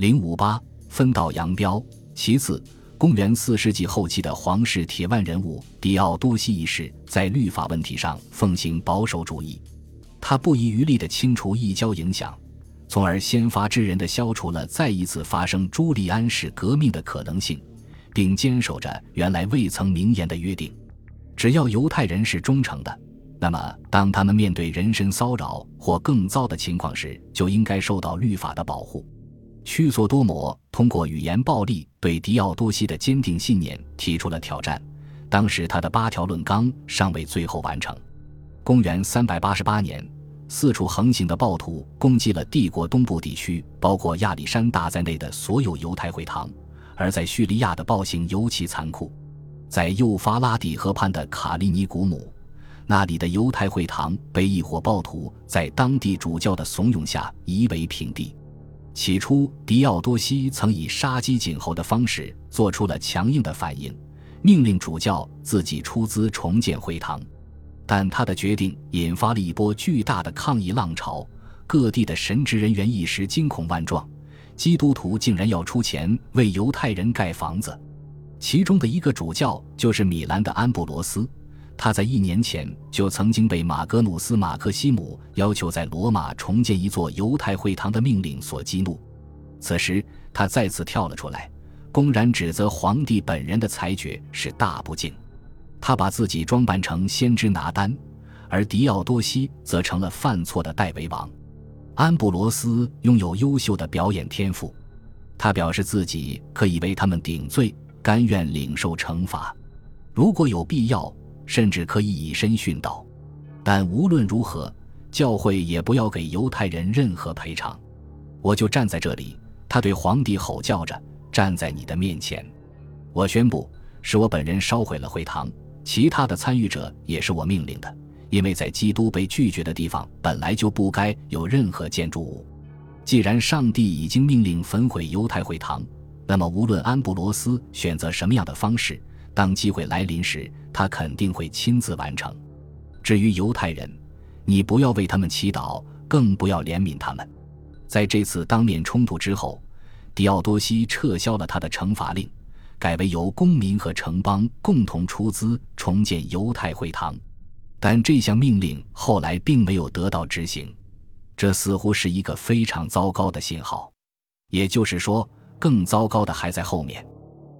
零五八分道扬镳。其次，公元四世纪后期的皇室铁腕人物狄奥多西一世在律法问题上奉行保守主义，他不遗余力地清除异教影响，从而先发制人地消除了再一次发生朱利安式革命的可能性，并坚守着原来未曾明言的约定：只要犹太人是忠诚的。那么，当他们面对人身骚扰或更糟的情况时，就应该受到律法的保护。屈索多摩通过语言暴力对狄奥多西的坚定信念提出了挑战。当时他的八条论纲尚未最后完成。公元三百八十八年，四处横行的暴徒攻击了帝国东部地区，包括亚历山大在内的所有犹太会堂。而在叙利亚的暴行尤其残酷，在幼发拉底河畔的卡利尼古姆。那里的犹太会堂被一伙暴徒在当地主教的怂恿下夷为平地。起初，狄奥多西曾以杀鸡儆猴的方式做出了强硬的反应，命令主教自己出资重建会堂。但他的决定引发了一波巨大的抗议浪潮，各地的神职人员一时惊恐万状，基督徒竟然要出钱为犹太人盖房子。其中的一个主教就是米兰的安布罗斯。他在一年前就曾经被马格努斯·马克西姆要求在罗马重建一座犹太会堂的命令所激怒，此时他再次跳了出来，公然指责皇帝本人的裁决是大不敬。他把自己装扮成先知拿丹，而狄奥多西则成了犯错的代为王。安布罗斯拥有优秀的表演天赋，他表示自己可以为他们顶罪，甘愿领受惩罚，如果有必要。甚至可以以身殉道，但无论如何，教会也不要给犹太人任何赔偿。我就站在这里，他对皇帝吼叫着：“站在你的面前，我宣布，是我本人烧毁了会堂，其他的参与者也是我命令的，因为在基督被拒绝的地方本来就不该有任何建筑物。既然上帝已经命令焚毁犹太会堂，那么无论安布罗斯选择什么样的方式。”当机会来临时，他肯定会亲自完成。至于犹太人，你不要为他们祈祷，更不要怜悯他们。在这次当面冲突之后，狄奥多西撤销了他的惩罚令，改为由公民和城邦共同出资重建犹太会堂。但这项命令后来并没有得到执行，这似乎是一个非常糟糕的信号。也就是说，更糟糕的还在后面。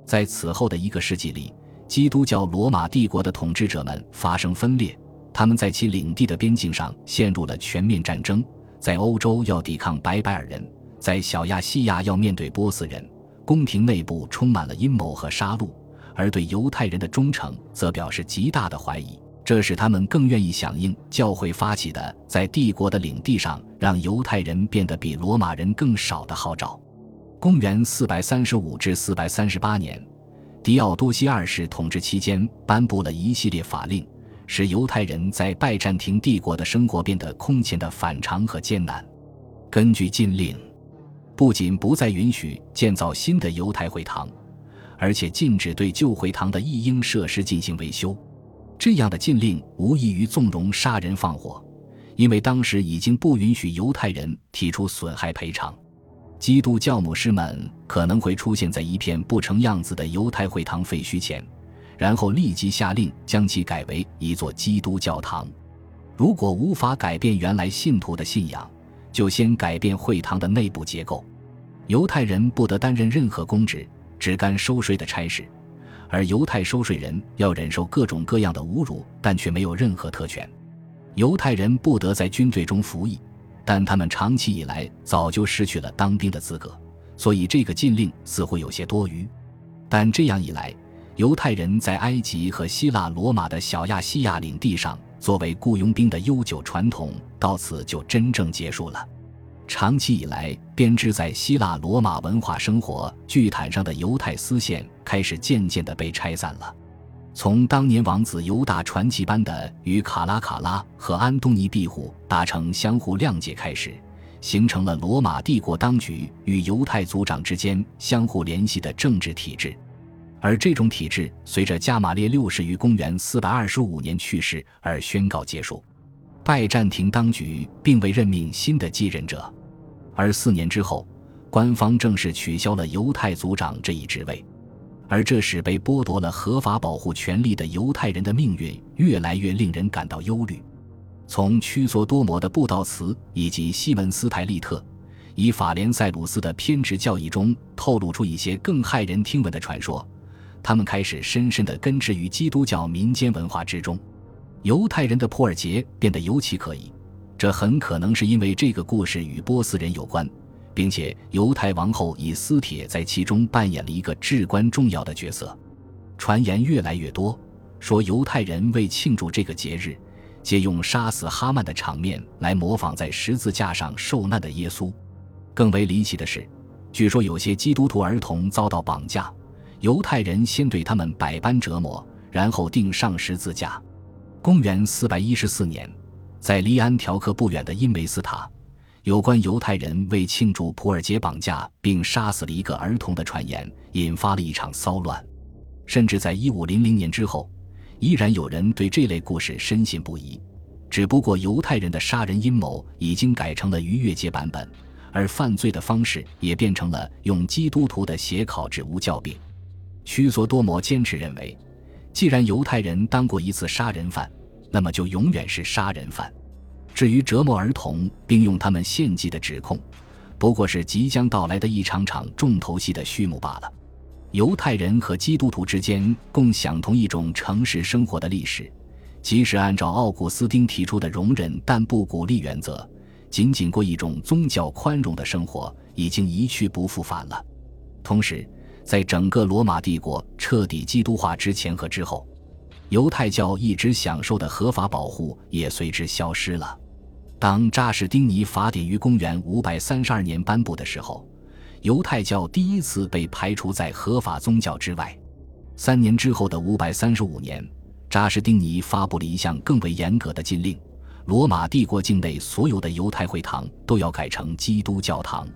在此后的一个世纪里。基督教罗马帝国的统治者们发生分裂，他们在其领地的边境上陷入了全面战争，在欧洲要抵抗白白尔人，在小亚细亚要面对波斯人，宫廷内部充满了阴谋和杀戮，而对犹太人的忠诚则表示极大的怀疑，这使他们更愿意响应教会发起的在帝国的领地上让犹太人变得比罗马人更少的号召。公元四百三十五至四百三十八年。狄奥多西二世统治期间，颁布了一系列法令，使犹太人在拜占庭帝国的生活变得空前的反常和艰难。根据禁令，不仅不再允许建造新的犹太会堂，而且禁止对旧会堂的一应设施进行维修。这样的禁令无异于纵容杀人放火，因为当时已经不允许犹太人提出损害赔偿。基督教牧师们可能会出现在一片不成样子的犹太会堂废墟前，然后立即下令将其改为一座基督教堂。如果无法改变原来信徒的信仰，就先改变会堂的内部结构。犹太人不得担任任何公职，只干收税的差事，而犹太收税人要忍受各种各样的侮辱，但却没有任何特权。犹太人不得在军队中服役。但他们长期以来早就失去了当兵的资格，所以这个禁令似乎有些多余。但这样一来，犹太人在埃及和希腊罗马的小亚细亚领地上作为雇佣兵的悠久传统到此就真正结束了。长期以来编织在希腊罗马文化生活巨毯上的犹太丝线开始渐渐地被拆散了。从当年王子犹大传奇般的与卡拉卡拉和安东尼庇护达成相互谅解开始，形成了罗马帝国当局与犹太族长之间相互联系的政治体制。而这种体制随着加马列六世于公元425年去世而宣告结束。拜占庭当局并未任命新的继任者，而四年之后，官方正式取消了犹太族长这一职位，而这使被剥夺了合法保护权利的犹太人的命运越来越令人感到忧虑。从屈索多摩的布道词以及西门斯泰利特以法连塞鲁斯的偏执教义中透露出一些更骇人听闻的传说，他们开始深深地根植于基督教民间文化之中。犹太人的普尔节变得尤其可疑，这很可能是因为这个故事与波斯人有关。并且犹太王后以斯帖在其中扮演了一个至关重要的角色。传言越来越多，说犹太人为庆祝这个节日，借用杀死哈曼的场面来模仿在十字架上受难的耶稣。更为离奇的是，据说有些基督徒儿童遭到绑架，犹太人先对他们百般折磨，然后钉上十字架。公元四百一十四年，在离安条克不远的因维斯塔。有关犹太人为庆祝普尔节绑架并杀死了一个儿童的传言，引发了一场骚乱。甚至在一五零零年之后，依然有人对这类故事深信不疑。只不过，犹太人的杀人阴谋已经改成了逾越节版本，而犯罪的方式也变成了用基督徒的血烤制无教饼。屈索多摩坚持认为，既然犹太人当过一次杀人犯，那么就永远是杀人犯。至于折磨儿童并用他们献祭的指控，不过是即将到来的一场场重头戏的序幕罢了。犹太人和基督徒之间共享同一种城市生活的历史，即使按照奥古斯丁提出的容忍但不鼓励原则，仅仅过一种宗教宽容的生活，已经一去不复返了。同时，在整个罗马帝国彻底基督化之前和之后。犹太教一直享受的合法保护也随之消失了。当扎什丁尼法典于公元532年颁布的时候，犹太教第一次被排除在合法宗教之外。三年之后的535年，扎什丁尼发布了一项更为严格的禁令：罗马帝国境内所有的犹太会堂都要改成基督教堂。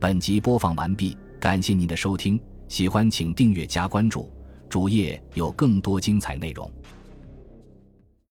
本集播放完毕，感谢您的收听，喜欢请订阅加关注。主页有更多精彩内容。